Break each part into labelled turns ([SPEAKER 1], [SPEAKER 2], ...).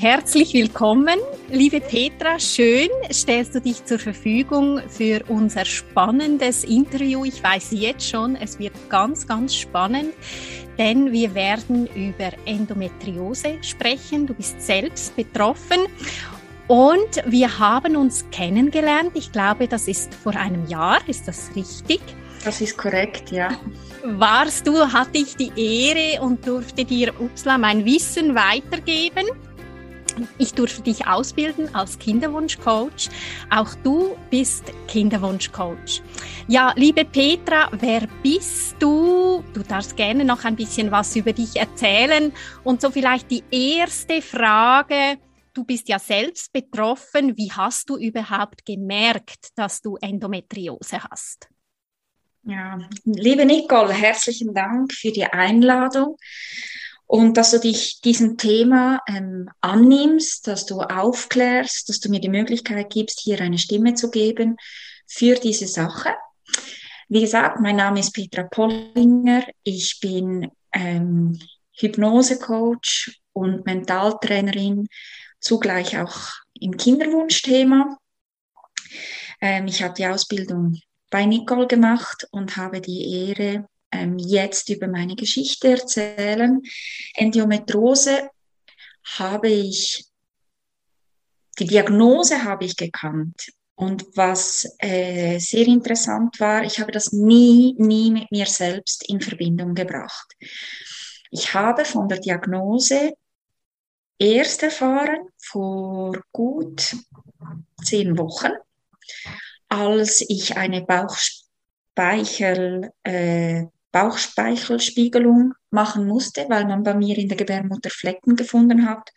[SPEAKER 1] Herzlich willkommen, liebe Petra. Schön stellst du dich zur Verfügung für unser spannendes Interview. Ich weiß jetzt schon, es wird ganz, ganz spannend, denn wir werden über Endometriose sprechen. Du bist selbst betroffen und wir haben uns kennengelernt. Ich glaube, das ist vor einem Jahr. Ist das richtig?
[SPEAKER 2] Das ist korrekt, ja.
[SPEAKER 1] Warst du, hatte ich die Ehre und durfte dir Upsla mein Wissen weitergeben? Ich durfte dich ausbilden als Kinderwunschcoach. Auch du bist Kinderwunschcoach. Ja, liebe Petra, wer bist du? Du darfst gerne noch ein bisschen was über dich erzählen. Und so vielleicht die erste Frage. Du bist ja selbst betroffen. Wie hast du überhaupt gemerkt, dass du Endometriose hast?
[SPEAKER 2] Ja, liebe Nicole, herzlichen Dank für die Einladung und dass du dich diesem Thema ähm, annimmst, dass du aufklärst, dass du mir die Möglichkeit gibst, hier eine Stimme zu geben für diese Sache. Wie gesagt, mein Name ist Petra Pollinger. Ich bin ähm, Hypnosecoach und Mentaltrainerin, zugleich auch im Kinderwunschthema. Ähm, ich habe die Ausbildung bei Nicole gemacht und habe die Ehre, ähm, jetzt über meine Geschichte erzählen. Endometriose habe ich, die Diagnose habe ich gekannt. Und was äh, sehr interessant war, ich habe das nie, nie mit mir selbst in Verbindung gebracht. Ich habe von der Diagnose erst erfahren vor gut zehn Wochen, als ich eine Bauchspeichel, äh, Bauchspeichelspiegelung machen musste, weil man bei mir in der Gebärmutter Flecken gefunden hat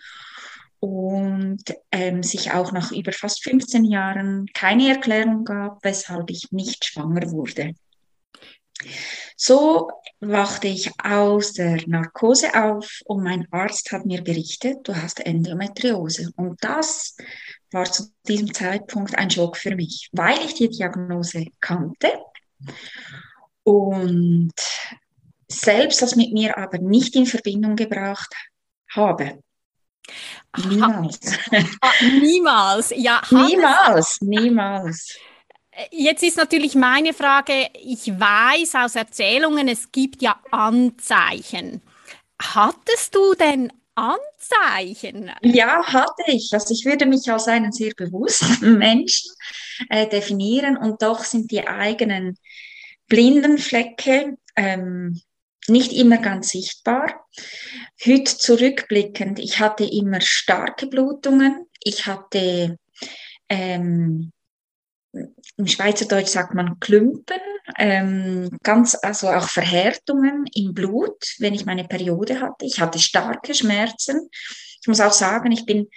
[SPEAKER 2] und ähm, sich auch nach über fast 15 Jahren keine Erklärung gab, weshalb ich nicht schwanger wurde. So wachte ich aus der Narkose auf und mein Arzt hat mir berichtet, du hast Endometriose. Und das war zu diesem Zeitpunkt ein Schock für mich, weil ich die Diagnose kannte und selbst das mit mir aber nicht in Verbindung gebracht habe.
[SPEAKER 1] Niemals. Ha, niemals, ja.
[SPEAKER 2] Niemals, niemals.
[SPEAKER 1] Jetzt ist natürlich meine Frage, ich weiß aus Erzählungen, es gibt ja Anzeichen. Hattest du denn Anzeichen?
[SPEAKER 2] Ja, hatte ich. Also ich würde mich als einen sehr bewussten Menschen äh, definieren und doch sind die eigenen blinden Flecke, ähm, nicht immer ganz sichtbar. Heute zurückblickend, ich hatte immer starke Blutungen. Ich hatte, ähm, im Schweizerdeutsch sagt man Klümpen, ähm, ganz, also auch Verhärtungen im Blut, wenn ich meine Periode hatte. Ich hatte starke Schmerzen. Ich muss auch sagen, ich bin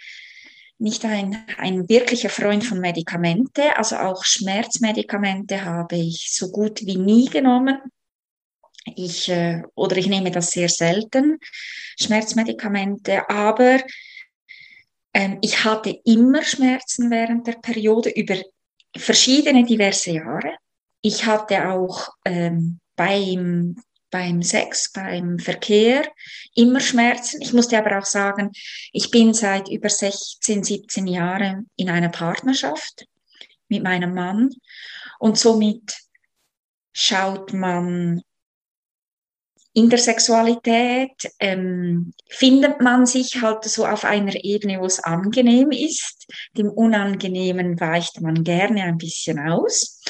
[SPEAKER 2] nicht ein, ein wirklicher Freund von Medikamente, also auch Schmerzmedikamente habe ich so gut wie nie genommen. Ich, äh, oder ich nehme das sehr selten, Schmerzmedikamente, aber ähm, ich hatte immer Schmerzen während der Periode über verschiedene diverse Jahre. Ich hatte auch ähm, beim beim Sex, beim Verkehr immer Schmerzen. Ich musste aber auch sagen, ich bin seit über 16, 17 Jahren in einer Partnerschaft mit meinem Mann und somit schaut man in der Sexualität, ähm, findet man sich halt so auf einer Ebene, wo es angenehm ist. Dem Unangenehmen weicht man gerne ein bisschen aus.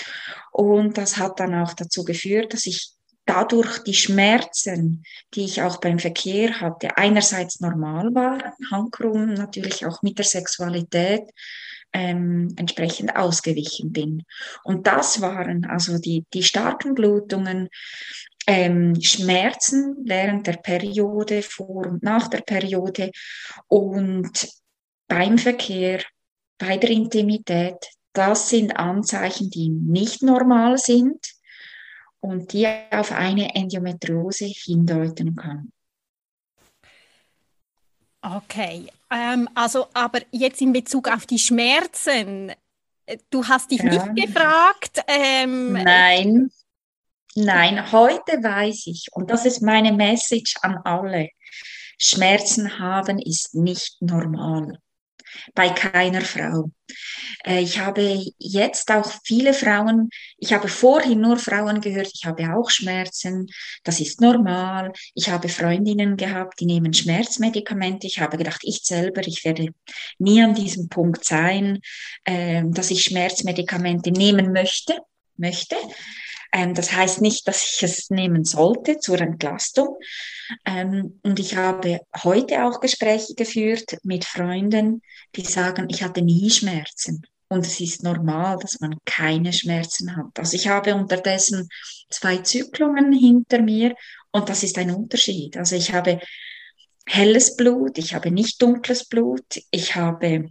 [SPEAKER 2] Und das hat dann auch dazu geführt, dass ich dadurch die Schmerzen, die ich auch beim Verkehr hatte, einerseits normal waren, Handkrumm natürlich auch mit der Sexualität ähm, entsprechend ausgewichen bin. Und das waren also die, die starken Blutungen, ähm, Schmerzen während der Periode, vor und nach der Periode und beim Verkehr, bei der Intimität das sind Anzeichen, die nicht normal sind und die auf eine Endometriose hindeuten können.
[SPEAKER 1] Okay, ähm, also aber jetzt in Bezug auf die Schmerzen, äh, du hast dich ja. nicht gefragt.
[SPEAKER 2] Ähm, Nein, Nein, heute weiß ich, und das ist meine Message an alle, Schmerzen haben ist nicht normal. Bei keiner Frau. Äh, ich habe jetzt auch viele Frauen, ich habe vorhin nur Frauen gehört, ich habe auch Schmerzen, das ist normal. Ich habe Freundinnen gehabt, die nehmen Schmerzmedikamente. Ich habe gedacht, ich selber, ich werde nie an diesem Punkt sein, ähm, dass ich Schmerzmedikamente nehmen möchte, möchte. Ähm, das heißt nicht, dass ich es nehmen sollte zur Entlastung. Ähm, und ich habe heute auch Gespräche geführt mit Freunden, die sagen, ich hatte nie Schmerzen. Und es ist normal, dass man keine Schmerzen hat. Also ich habe unterdessen zwei Zyklungen hinter mir und das ist ein Unterschied. Also ich habe helles Blut, ich habe nicht dunkles Blut, ich habe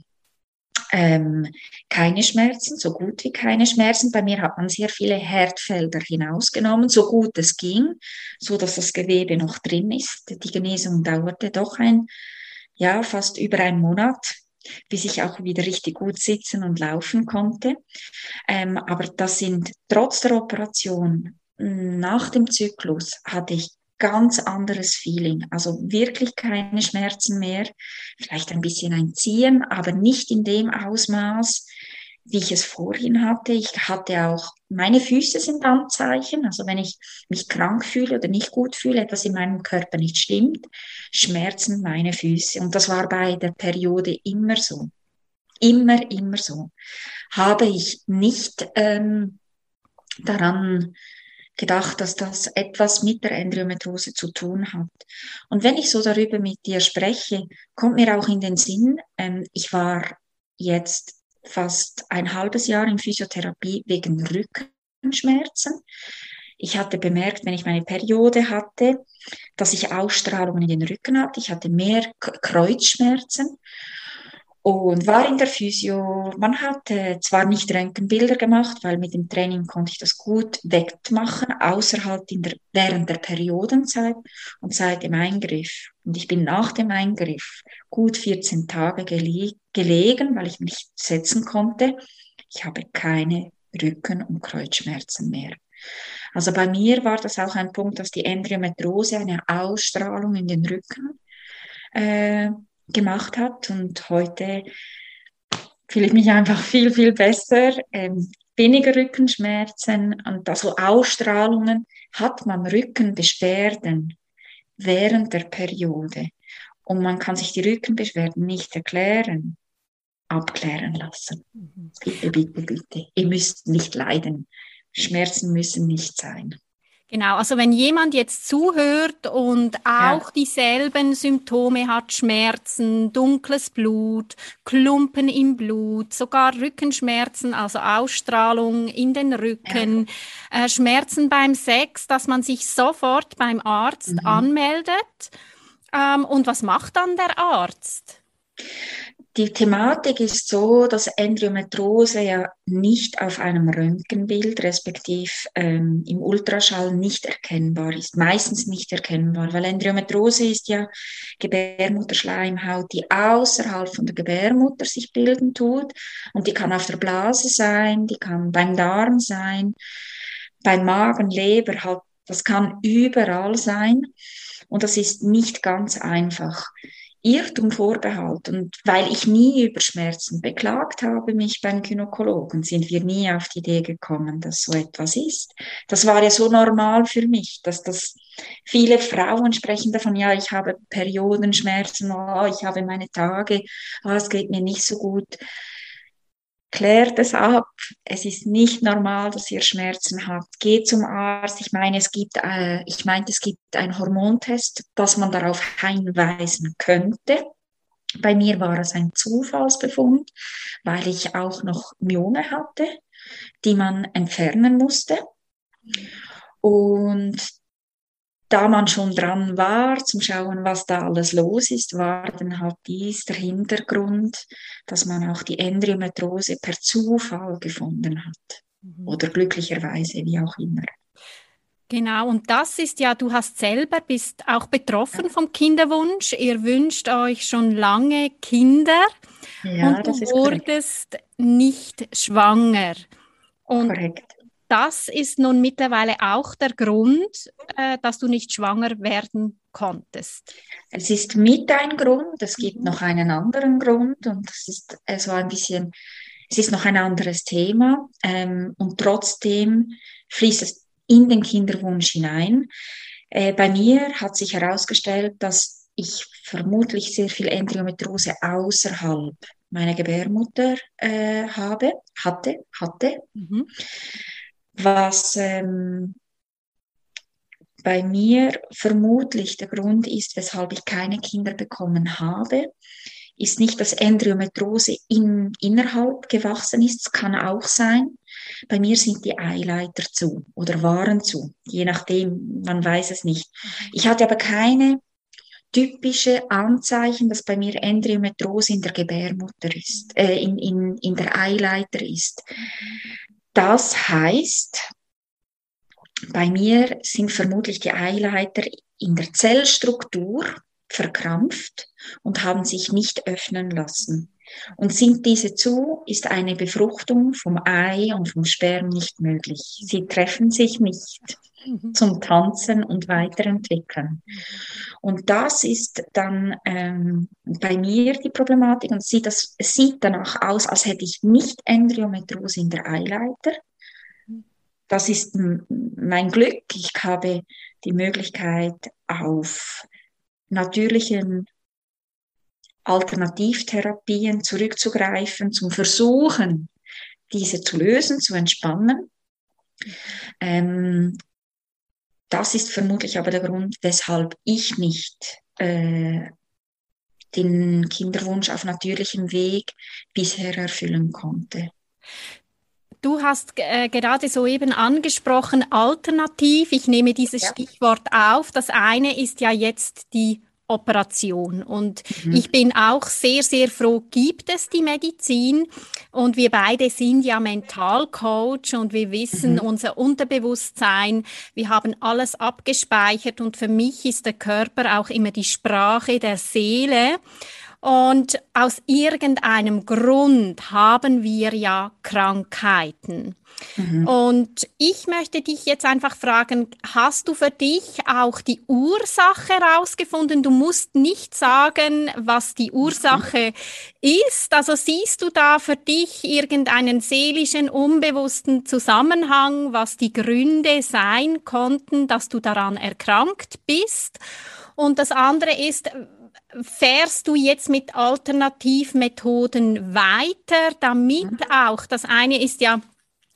[SPEAKER 2] ähm, keine Schmerzen, so gut wie keine Schmerzen. Bei mir hat man sehr viele Herdfelder hinausgenommen, so gut es ging, so dass das Gewebe noch drin ist. Die Genesung dauerte doch ein, ja, fast über einen Monat, bis ich auch wieder richtig gut sitzen und laufen konnte. Ähm, aber das sind trotz der Operation nach dem Zyklus hatte ich ganz anderes Feeling. Also wirklich keine Schmerzen mehr, vielleicht ein bisschen ein Ziehen, aber nicht in dem Ausmaß, wie ich es vorhin hatte. Ich hatte auch, meine Füße sind Anzeichen, also wenn ich mich krank fühle oder nicht gut fühle, etwas in meinem Körper nicht stimmt, schmerzen meine Füße. Und das war bei der Periode immer so. Immer, immer so. Habe ich nicht ähm, daran gedacht, dass das etwas mit der Endometriose zu tun hat. Und wenn ich so darüber mit dir spreche, kommt mir auch in den Sinn, ähm, ich war jetzt fast ein halbes Jahr in Physiotherapie wegen Rückenschmerzen. Ich hatte bemerkt, wenn ich meine Periode hatte, dass ich Ausstrahlungen in den Rücken hatte. Ich hatte mehr Kreuzschmerzen und war in der Physio. Man hat äh, zwar nicht Röntgenbilder gemacht, weil mit dem Training konnte ich das gut wegmachen, außer halt in der, während der Periodenzeit und seit dem Eingriff. Und ich bin nach dem Eingriff gut 14 Tage gele gelegen, weil ich mich setzen konnte. Ich habe keine Rücken- und Kreuzschmerzen mehr. Also bei mir war das auch ein Punkt, dass die Endometriose eine Ausstrahlung in den Rücken äh, gemacht hat. Und heute fühle ich mich einfach viel, viel besser. Ähm, weniger Rückenschmerzen und also Ausstrahlungen. Hat man Rückenbeschwerden während der Periode und man kann sich die Rückenbeschwerden nicht erklären, abklären lassen. Mhm. Bitte, bitte, bitte. Ihr müsst nicht leiden. Schmerzen müssen nicht sein.
[SPEAKER 1] Genau, also wenn jemand jetzt zuhört und auch ja. dieselben Symptome hat, Schmerzen, dunkles Blut, Klumpen im Blut, sogar Rückenschmerzen, also Ausstrahlung in den Rücken, ja. äh, Schmerzen beim Sex, dass man sich sofort beim Arzt mhm. anmeldet. Ähm, und was macht dann der Arzt?
[SPEAKER 2] Die Thematik ist so, dass Endometriose ja nicht auf einem Röntgenbild, respektiv ähm, im Ultraschall nicht erkennbar ist, meistens nicht erkennbar, weil Endometriose ist ja Gebärmutterschleimhaut, die außerhalb von der Gebärmutter sich bilden tut und die kann auf der Blase sein, die kann beim Darm sein, beim Magen, Leber, halt, das kann überall sein und das ist nicht ganz einfach. Irrtum Vorbehalt. Und weil ich nie über Schmerzen beklagt habe, mich beim Gynäkologen, sind wir nie auf die Idee gekommen, dass so etwas ist. Das war ja so normal für mich, dass das viele Frauen sprechen davon, ja, ich habe Periodenschmerzen, oh, ich habe meine Tage, oh, es geht mir nicht so gut klärt es ab. Es ist nicht normal, dass ihr Schmerzen habt. Geht zum Arzt. Ich meine, es gibt, äh, ich meinte, es gibt einen Hormontest, dass man darauf hinweisen könnte. Bei mir war es ein Zufallsbefund, weil ich auch noch Myome hatte, die man entfernen musste. Und da man schon dran war, zum Schauen, was da alles los ist, war dann halt dies der Hintergrund, dass man auch die Endometriose per Zufall gefunden hat. Mhm. Oder glücklicherweise, wie auch immer.
[SPEAKER 1] Genau, und das ist ja, du hast selber, bist auch betroffen vom Kinderwunsch. Ihr wünscht euch schon lange Kinder ja, und du wurdest korrekt. nicht schwanger. Und korrekt. Das ist nun mittlerweile auch der Grund, äh, dass du nicht schwanger werden konntest.
[SPEAKER 2] Es ist mit ein Grund, es gibt mhm. noch einen anderen Grund und es ist so ein bisschen, es ist noch ein anderes Thema ähm, und trotzdem fließt es in den Kinderwunsch hinein. Äh, bei mir hat sich herausgestellt, dass ich vermutlich sehr viel Endometriose außerhalb meiner Gebärmutter äh, habe, hatte, hatte, mhm. Was ähm, bei mir vermutlich der Grund ist, weshalb ich keine Kinder bekommen habe, ist nicht, dass Endometriose in, innerhalb gewachsen ist. Es kann auch sein. Bei mir sind die Eileiter zu oder waren zu, je nachdem, man weiß es nicht. Ich hatte aber keine typische Anzeichen, dass bei mir Endometriose in der Gebärmutter ist, äh, in, in, in der Eileiter ist. Das heißt, bei mir sind vermutlich die Eileiter in der Zellstruktur verkrampft und haben sich nicht öffnen lassen. Und sind diese zu, ist eine Befruchtung vom Ei und vom Sperm nicht möglich. Sie treffen sich nicht. Zum Tanzen und Weiterentwickeln. Und das ist dann ähm, bei mir die Problematik und sieht, das, es sieht danach aus, als hätte ich nicht Endometriose in der Eileiter. Das ist mein Glück. Ich habe die Möglichkeit auf natürlichen Alternativtherapien zurückzugreifen, zum Versuchen, diese zu lösen, zu entspannen. Ähm, das ist vermutlich aber der Grund, weshalb ich nicht äh, den Kinderwunsch auf natürlichem Weg bisher erfüllen konnte.
[SPEAKER 1] Du hast äh, gerade soeben angesprochen, alternativ. Ich nehme dieses ja. Stichwort auf. Das eine ist ja jetzt die Operation. Und mhm. ich bin auch sehr, sehr froh, gibt es die Medizin. Und wir beide sind ja Mentalcoach und wir wissen mhm. unser Unterbewusstsein. Wir haben alles abgespeichert und für mich ist der Körper auch immer die Sprache der Seele. Und aus irgendeinem Grund haben wir ja Krankheiten. Mhm. Und ich möchte dich jetzt einfach fragen, hast du für dich auch die Ursache herausgefunden? Du musst nicht sagen, was die Ursache mhm. ist. Also siehst du da für dich irgendeinen seelischen, unbewussten Zusammenhang, was die Gründe sein konnten, dass du daran erkrankt bist? Und das andere ist, fährst du jetzt mit Alternativmethoden weiter, damit mhm. auch, das eine ist ja,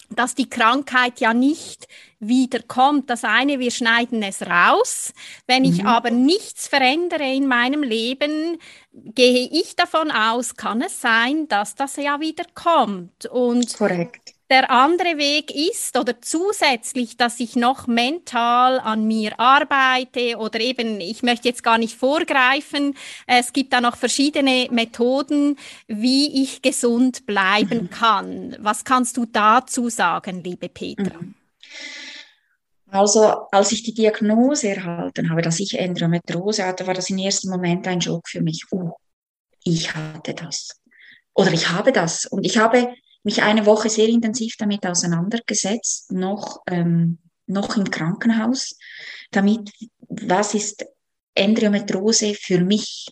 [SPEAKER 1] dass die Krankheit ja nicht wiederkommt. Das eine, wir schneiden es raus. Wenn ich mhm. aber nichts verändere in meinem Leben, gehe ich davon aus, kann es sein, dass das ja wieder kommt. Und
[SPEAKER 2] Korrekt.
[SPEAKER 1] Der andere Weg ist oder zusätzlich, dass ich noch mental an mir arbeite oder eben, ich möchte jetzt gar nicht vorgreifen, es gibt da noch verschiedene Methoden, wie ich gesund bleiben mhm. kann. Was kannst du dazu sagen, liebe Petra? Mhm.
[SPEAKER 2] Also, als ich die Diagnose erhalten habe, dass ich Endometriose hatte, war das im ersten Moment ein Schock für mich. Oh, ich hatte das. Oder ich habe das. Und ich habe mich eine Woche sehr intensiv damit auseinandergesetzt, noch, ähm, noch im Krankenhaus, damit, was ist Endometriose für mich?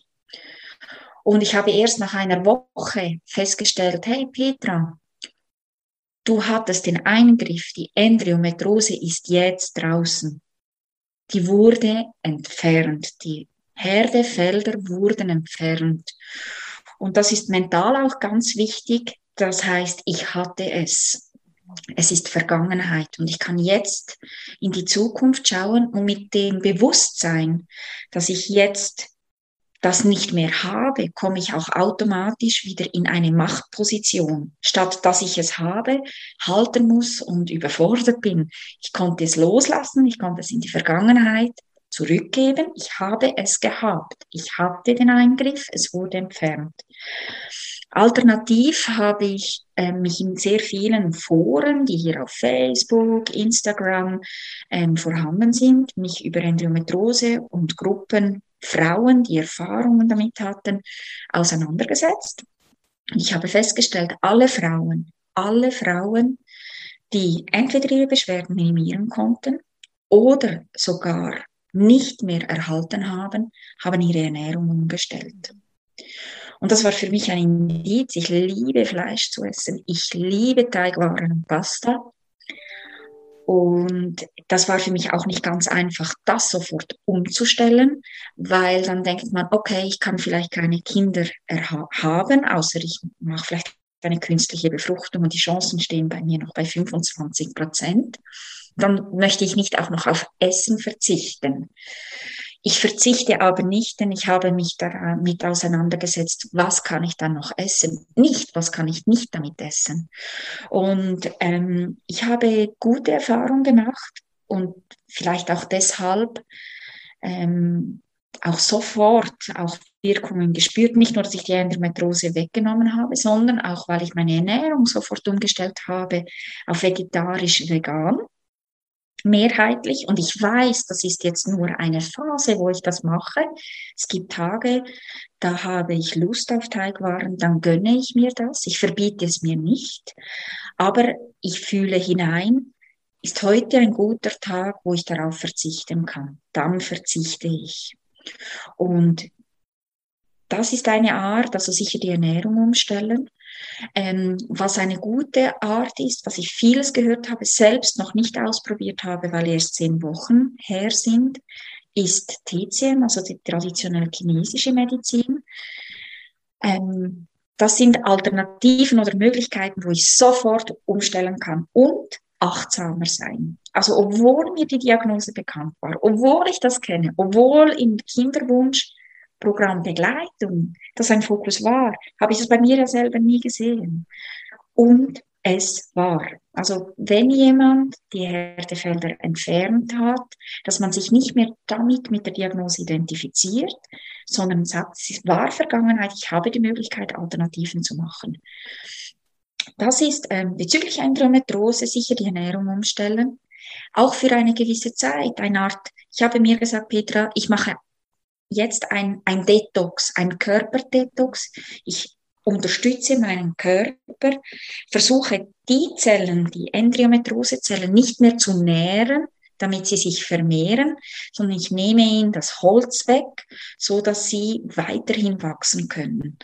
[SPEAKER 2] Und ich habe erst nach einer Woche festgestellt, hey Petra, du hattest den Eingriff, die Endometriose ist jetzt draußen. Die wurde entfernt, die Herdefelder wurden entfernt. Und das ist mental auch ganz wichtig, das heißt, ich hatte es. Es ist Vergangenheit und ich kann jetzt in die Zukunft schauen und mit dem Bewusstsein, dass ich jetzt das nicht mehr habe, komme ich auch automatisch wieder in eine Machtposition, statt dass ich es habe, halten muss und überfordert bin. Ich konnte es loslassen, ich konnte es in die Vergangenheit zurückgeben. Ich habe es gehabt. Ich hatte den Eingriff, es wurde entfernt. Alternativ habe ich äh, mich in sehr vielen Foren, die hier auf Facebook, Instagram ähm, vorhanden sind, mich über Endometriose und Gruppen Frauen, die Erfahrungen damit hatten, auseinandergesetzt. Ich habe festgestellt, alle Frauen, alle Frauen, die entweder ihre Beschwerden minimieren konnten oder sogar nicht mehr erhalten haben, haben ihre Ernährung umgestellt. Und das war für mich ein Indiz. Ich liebe Fleisch zu essen. Ich liebe Teigwaren und Pasta. Und das war für mich auch nicht ganz einfach, das sofort umzustellen, weil dann denkt man, okay, ich kann vielleicht keine Kinder haben, außer ich mache vielleicht eine künstliche Befruchtung und die Chancen stehen bei mir noch bei 25 Prozent. Dann möchte ich nicht auch noch auf Essen verzichten. Ich verzichte aber nicht, denn ich habe mich damit auseinandergesetzt, was kann ich dann noch essen? Nicht, was kann ich nicht damit essen? Und ähm, ich habe gute Erfahrungen gemacht und vielleicht auch deshalb ähm, auch sofort auch Wirkungen gespürt. Nicht nur, dass ich die Endometriose weggenommen habe, sondern auch, weil ich meine Ernährung sofort umgestellt habe auf vegetarisch-vegan mehrheitlich. Und ich weiß, das ist jetzt nur eine Phase, wo ich das mache. Es gibt Tage, da habe ich Lust auf Teigwaren, dann gönne ich mir das. Ich verbiete es mir nicht. Aber ich fühle hinein, ist heute ein guter Tag, wo ich darauf verzichten kann. Dann verzichte ich. Und das ist eine Art, also sicher die Ernährung umstellen. Ähm, was eine gute Art ist, was ich vieles gehört habe, selbst noch nicht ausprobiert habe, weil erst zehn Wochen her sind, ist TCM, also die traditionelle chinesische Medizin. Ähm, das sind Alternativen oder Möglichkeiten, wo ich sofort umstellen kann und achtsamer sein. Also obwohl mir die Diagnose bekannt war, obwohl ich das kenne, obwohl im Kinderwunsch Programmbegleitung, das ein Fokus war, habe ich das bei mir ja selber nie gesehen. Und es war. Also wenn jemand die Härtefelder entfernt hat, dass man sich nicht mehr damit mit der Diagnose identifiziert, sondern sagt, es war Vergangenheit, ich habe die Möglichkeit, Alternativen zu machen. Das ist ähm, bezüglich Endometriose sicher die Ernährung umstellen. Auch für eine gewisse Zeit, eine Art, ich habe mir gesagt, Petra, ich mache jetzt ein, ein Detox, ein Körperdetox. Ich unterstütze meinen Körper, versuche die Zellen, die Endometriosezellen nicht mehr zu nähren, damit sie sich vermehren, sondern ich nehme ihnen das Holz weg, so dass sie weiterhin wachsen können.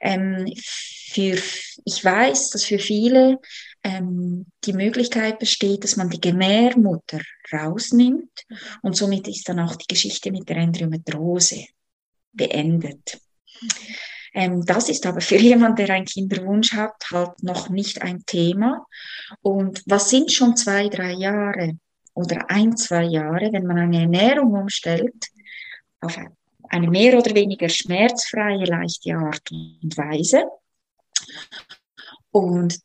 [SPEAKER 2] Ähm, für, ich weiß, dass für viele ähm, die Möglichkeit besteht, dass man die Gebärmutter rausnimmt und somit ist dann auch die Geschichte mit der Endometriose beendet. Ähm, das ist aber für jemanden, der einen Kinderwunsch hat, halt noch nicht ein Thema. Und was sind schon zwei, drei Jahre oder ein, zwei Jahre, wenn man eine Ernährung umstellt auf eine mehr oder weniger schmerzfreie, leichte Art und Weise? Und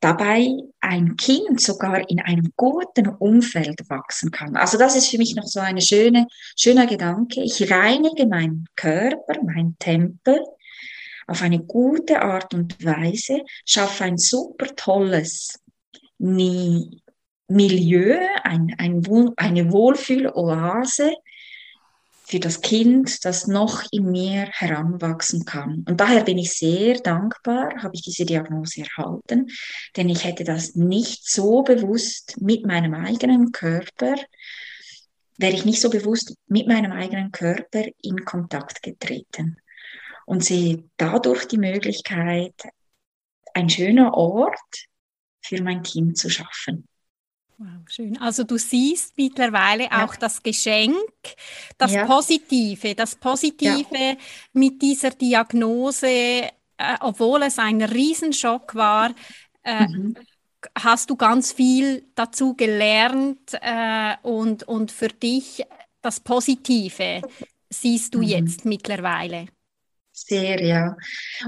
[SPEAKER 2] dabei ein Kind sogar in einem guten Umfeld wachsen kann. Also das ist für mich noch so eine schöne, schöner Gedanke. Ich reinige meinen Körper, mein Tempel auf eine gute Art und Weise, schaffe ein super tolles Milieu, ein, ein, eine Wohlfühloase, für das Kind, das noch in mir heranwachsen kann. Und daher bin ich sehr dankbar, habe ich diese Diagnose erhalten, denn ich hätte das nicht so bewusst mit meinem eigenen Körper, wäre ich nicht so bewusst mit meinem eigenen Körper in Kontakt getreten. Und sehe dadurch die Möglichkeit, ein schöner Ort für mein Kind zu schaffen.
[SPEAKER 1] Wow, schön. Also du siehst mittlerweile ja. auch das Geschenk, das ja. Positive, das Positive ja. mit dieser Diagnose, äh, obwohl es ein Riesenschock war, äh, mhm. hast du ganz viel dazu gelernt äh, und, und für dich das Positive siehst du mhm. jetzt mittlerweile.
[SPEAKER 2] Sehr, ja.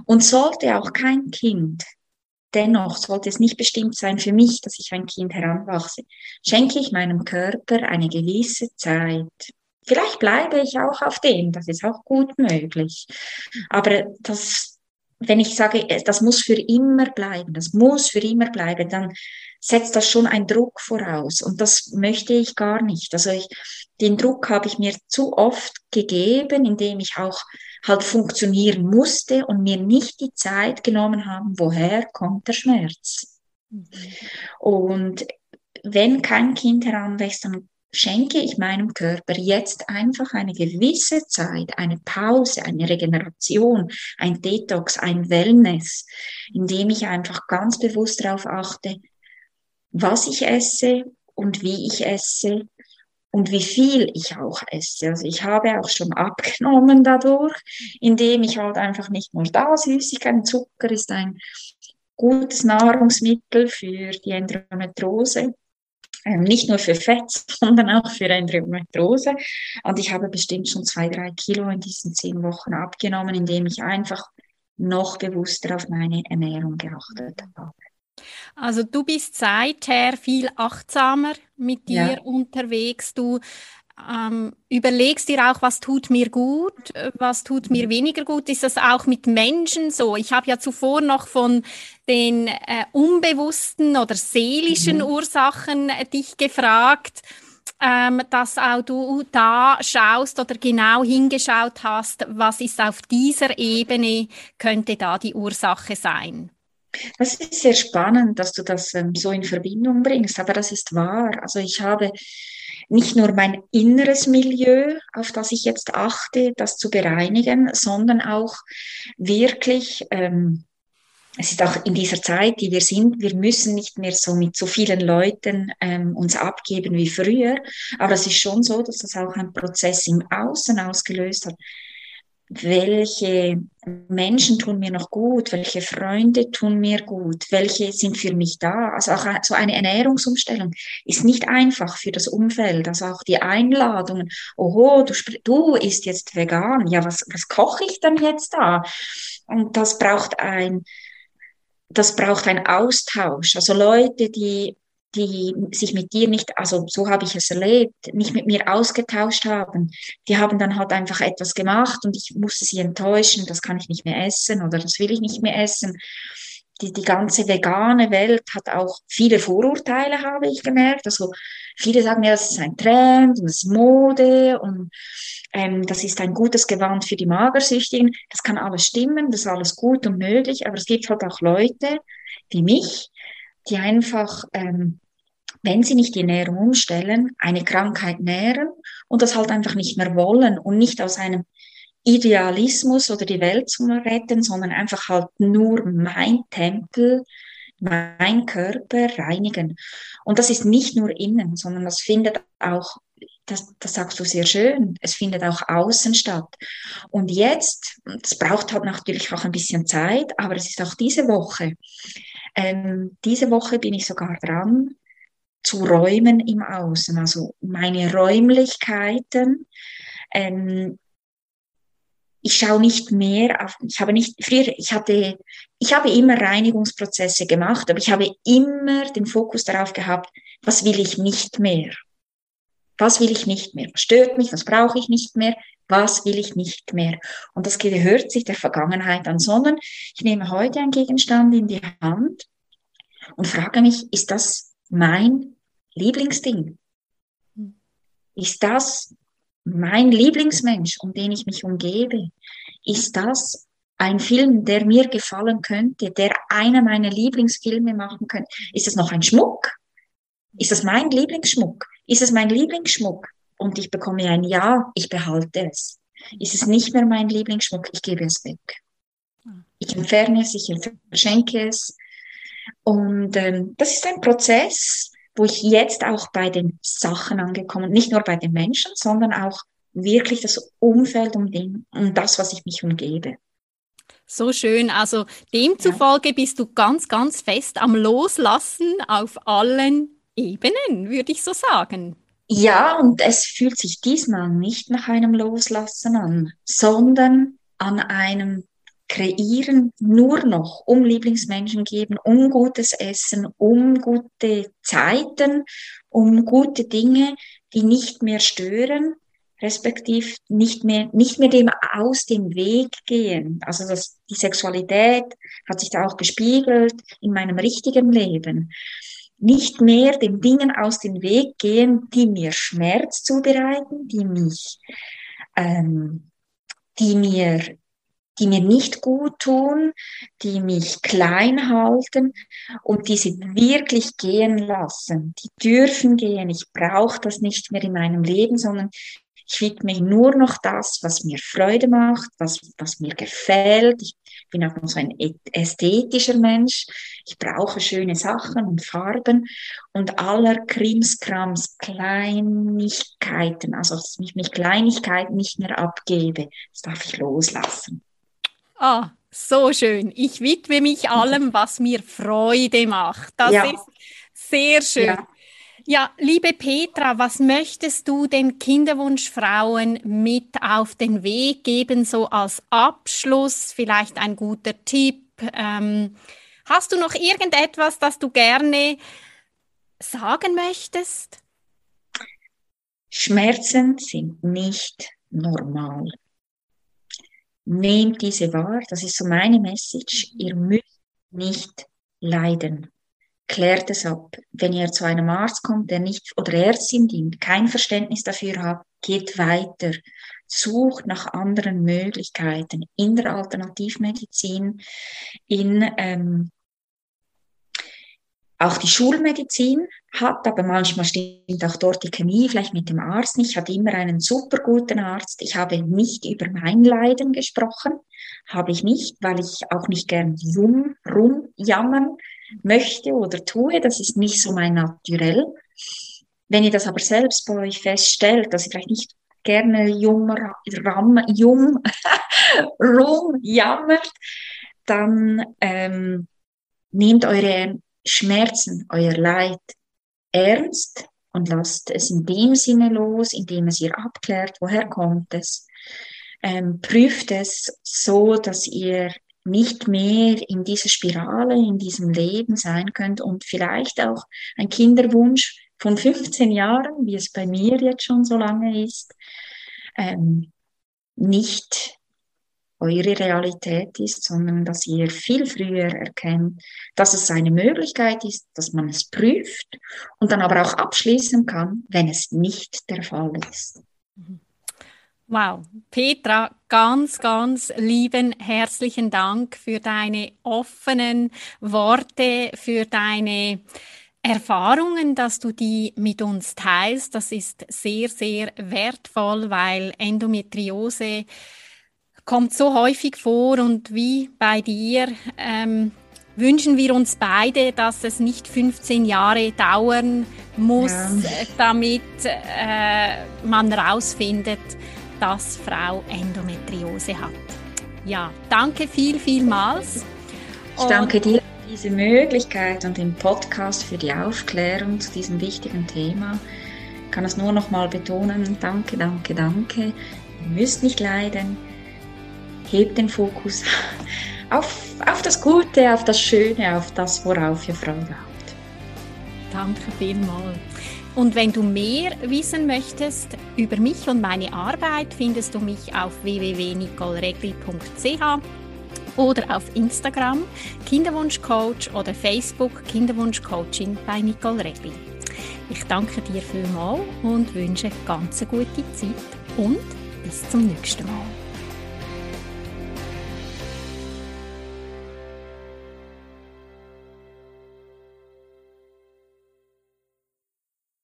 [SPEAKER 2] Und sollte auch kein Kind Dennoch sollte es nicht bestimmt sein für mich, dass ich ein Kind heranwachse. Schenke ich meinem Körper eine gewisse Zeit, vielleicht bleibe ich auch auf dem, das ist auch gut möglich. Aber das, wenn ich sage, das muss für immer bleiben, das muss für immer bleiben, dann setzt das schon einen Druck voraus. Und das möchte ich gar nicht. Also ich, den Druck habe ich mir zu oft gegeben, indem ich auch halt funktionieren musste und mir nicht die Zeit genommen haben, woher kommt der Schmerz. Und wenn kein Kind heranwächst, dann schenke ich meinem Körper jetzt einfach eine gewisse Zeit, eine Pause, eine Regeneration, ein Detox, ein Wellness, indem ich einfach ganz bewusst darauf achte, was ich esse und wie ich esse und wie viel ich auch esse. Also ich habe auch schon abgenommen dadurch, indem ich halt einfach nicht nur da Süßigkeiten, Zucker ist ein gutes Nahrungsmittel für die Endometriose, ähm, nicht nur für Fett, sondern auch für Endometriose. Und ich habe bestimmt schon zwei, drei Kilo in diesen zehn Wochen abgenommen, indem ich einfach noch bewusster auf meine Ernährung geachtet habe.
[SPEAKER 1] Also du bist seither viel achtsamer mit dir ja. unterwegs. Du ähm, überlegst dir auch, was tut mir gut, was tut mir mhm. weniger gut. Ist das auch mit Menschen so? Ich habe ja zuvor noch von den äh, unbewussten oder seelischen mhm. Ursachen äh, dich gefragt. Ähm, dass auch du da schaust oder genau hingeschaut hast, was ist auf dieser Ebene, könnte da die Ursache sein.
[SPEAKER 2] Das ist sehr spannend, dass du das ähm, so in Verbindung bringst, aber das ist wahr. Also ich habe nicht nur mein inneres Milieu, auf das ich jetzt achte, das zu bereinigen, sondern auch wirklich, ähm, es ist auch in dieser Zeit, die wir sind, wir müssen nicht mehr so mit so vielen Leuten ähm, uns abgeben wie früher, aber es ist schon so, dass das auch ein Prozess im Außen ausgelöst hat welche Menschen tun mir noch gut, welche Freunde tun mir gut, welche sind für mich da. Also auch so eine Ernährungsumstellung ist nicht einfach für das Umfeld. Also auch die Einladungen, oho, du, du isst jetzt vegan, ja, was, was koche ich denn jetzt da? Und das braucht ein, das braucht ein Austausch. Also Leute, die die sich mit dir nicht, also so habe ich es erlebt, nicht mit mir ausgetauscht haben. Die haben dann halt einfach etwas gemacht und ich musste sie enttäuschen, das kann ich nicht mehr essen oder das will ich nicht mehr essen. Die, die ganze vegane Welt hat auch viele Vorurteile, habe ich gemerkt. Also viele sagen ja, das ist ein Trend und das ist Mode und ähm, das ist ein gutes Gewand für die Magersüchtigen. Das kann alles stimmen, das ist alles gut und möglich, aber es gibt halt auch Leute wie mich, die einfach, ähm, wenn sie nicht die Ernährung umstellen, eine Krankheit nähren und das halt einfach nicht mehr wollen und nicht aus einem Idealismus oder die Welt zu retten, sondern einfach halt nur mein Tempel, mein Körper reinigen. Und das ist nicht nur innen, sondern das findet auch, das, das sagst du sehr schön, es findet auch außen statt. Und jetzt, es braucht halt natürlich auch ein bisschen Zeit, aber es ist auch diese Woche, ähm, diese Woche bin ich sogar dran, zu räumen im Außen, also meine Räumlichkeiten. Ähm, ich schaue nicht mehr auf, ich habe nicht, früher, ich hatte, ich habe immer Reinigungsprozesse gemacht, aber ich habe immer den Fokus darauf gehabt, was will ich nicht mehr? Was will ich nicht mehr? Was stört mich? Was brauche ich nicht mehr? Was will ich nicht mehr? Und das gehört sich der Vergangenheit an, sondern ich nehme heute einen Gegenstand in die Hand und frage mich, ist das mein Lieblingsding? Ist das mein Lieblingsmensch, um den ich mich umgebe? Ist das ein Film, der mir gefallen könnte, der einer meiner Lieblingsfilme machen könnte? Ist es noch ein Schmuck? Ist es mein Lieblingsschmuck? Ist es mein Lieblingsschmuck? und ich bekomme ein Ja, ich behalte es. Ist es nicht mehr mein Lieblingsschmuck, ich gebe es weg. Ich entferne es, ich verschenke es. Und ähm, das ist ein Prozess, wo ich jetzt auch bei den Sachen angekommen, nicht nur bei den Menschen, sondern auch wirklich das Umfeld um, den, um das, was ich mich umgebe.
[SPEAKER 1] So schön. Also demzufolge bist du ganz, ganz fest am Loslassen auf allen Ebenen, würde ich so sagen.
[SPEAKER 2] Ja, und es fühlt sich diesmal nicht nach einem Loslassen an, sondern an einem Kreieren nur noch um Lieblingsmenschen geben, um gutes Essen, um gute Zeiten, um gute Dinge, die nicht mehr stören, respektiv nicht mehr, nicht mehr dem aus dem Weg gehen. Also das, die Sexualität hat sich da auch gespiegelt in meinem richtigen Leben. Nicht mehr den Dingen aus dem Weg gehen, die mir Schmerz zubereiten, die mich, ähm, die mir die mir nicht gut tun, die mich klein halten und die sie wirklich gehen lassen. Die dürfen gehen. Ich brauche das nicht mehr in meinem Leben, sondern ich widme nur noch das, was mir Freude macht, was, was mir gefällt. Ich bin auch noch so ein ästhetischer Mensch. Ich brauche schöne Sachen und Farben und aller Krimskrams, Kleinigkeiten, also dass ich mich Kleinigkeiten nicht mehr abgebe, das darf ich loslassen.
[SPEAKER 1] Ah, so schön. Ich widme mich allem, was mir Freude macht. Das ja. ist sehr schön. Ja. Ja, liebe Petra, was möchtest du den Kinderwunschfrauen mit auf den Weg geben, so als Abschluss, vielleicht ein guter Tipp? Ähm, hast du noch irgendetwas, das du gerne sagen möchtest?
[SPEAKER 2] Schmerzen sind nicht normal. Nehmt diese wahr, das ist so meine Message. Ihr müsst nicht leiden klärt es ab. Wenn ihr zu einem Arzt kommt, der nicht, oder Ärztin, die kein Verständnis dafür hat, geht weiter. Sucht nach anderen Möglichkeiten in der Alternativmedizin, in ähm, auch die Schulmedizin hat, aber manchmal stimmt auch dort die Chemie vielleicht mit dem Arzt nicht. Ich hatte immer einen super guten Arzt. Ich habe nicht über mein Leiden gesprochen, habe ich nicht, weil ich auch nicht gern rum, rumjammern möchte oder tue. Das ist nicht so mein Naturell. Wenn ihr das aber selbst bei euch feststellt, dass ihr vielleicht nicht gerne jung, ram, jung rumjammert, dann ähm, nehmt eure Schmerzen, euer Leid ernst und lasst es in dem Sinne los, indem es ihr abklärt, woher kommt es. Ähm, prüft es so, dass ihr nicht mehr in dieser Spirale, in diesem Leben sein könnt und vielleicht auch ein Kinderwunsch von 15 Jahren, wie es bei mir jetzt schon so lange ist, ähm, nicht eure Realität ist, sondern dass ihr viel früher erkennt, dass es eine Möglichkeit ist, dass man es prüft und dann aber auch abschließen kann, wenn es nicht der Fall ist. Mhm.
[SPEAKER 1] Wow, Petra, ganz, ganz lieben herzlichen Dank für deine offenen Worte, für deine Erfahrungen, dass du die mit uns teilst. Das ist sehr, sehr wertvoll, weil Endometriose kommt so häufig vor und wie bei dir ähm, wünschen wir uns beide, dass es nicht 15 Jahre dauern muss, ja. damit äh, man herausfindet, dass Frau Endometriose hat. Ja, danke viel, vielmals.
[SPEAKER 2] Ich danke dir für diese Möglichkeit und den Podcast für die Aufklärung zu diesem wichtigen Thema. Ich kann es nur noch mal betonen. Danke, danke, danke. Ihr müsst nicht leiden. Hebt den Fokus auf, auf das Gute, auf das Schöne, auf das, worauf ihr Freude habt.
[SPEAKER 1] Danke vielmals. Und wenn du mehr wissen möchtest über mich und meine Arbeit, findest du mich auf www.nicoleregli.ch oder auf Instagram Kinderwunschcoach oder Facebook Kinderwunschcoaching bei Nicole Regli. Ich danke dir vielmals und wünsche ganz eine gute Zeit und bis zum nächsten Mal.